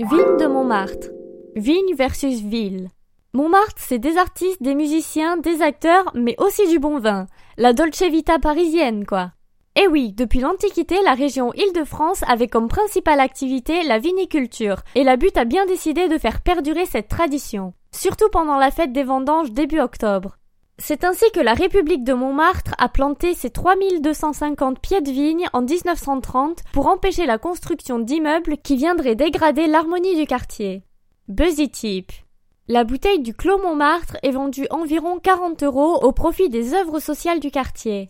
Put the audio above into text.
Vigne de Montmartre. Vigne versus ville. Montmartre, c'est des artistes, des musiciens, des acteurs, mais aussi du bon vin. La Dolce Vita parisienne, quoi. Eh oui, depuis l'Antiquité, la région Île-de-France avait comme principale activité la viniculture, et la butte a bien décidé de faire perdurer cette tradition, surtout pendant la fête des vendanges début octobre. C'est ainsi que la République de Montmartre a planté ses 3250 pieds de vigne en 1930 pour empêcher la construction d'immeubles qui viendraient dégrader l'harmonie du quartier. Buzzy Tip. La bouteille du Clos Montmartre est vendue environ 40 euros au profit des œuvres sociales du quartier.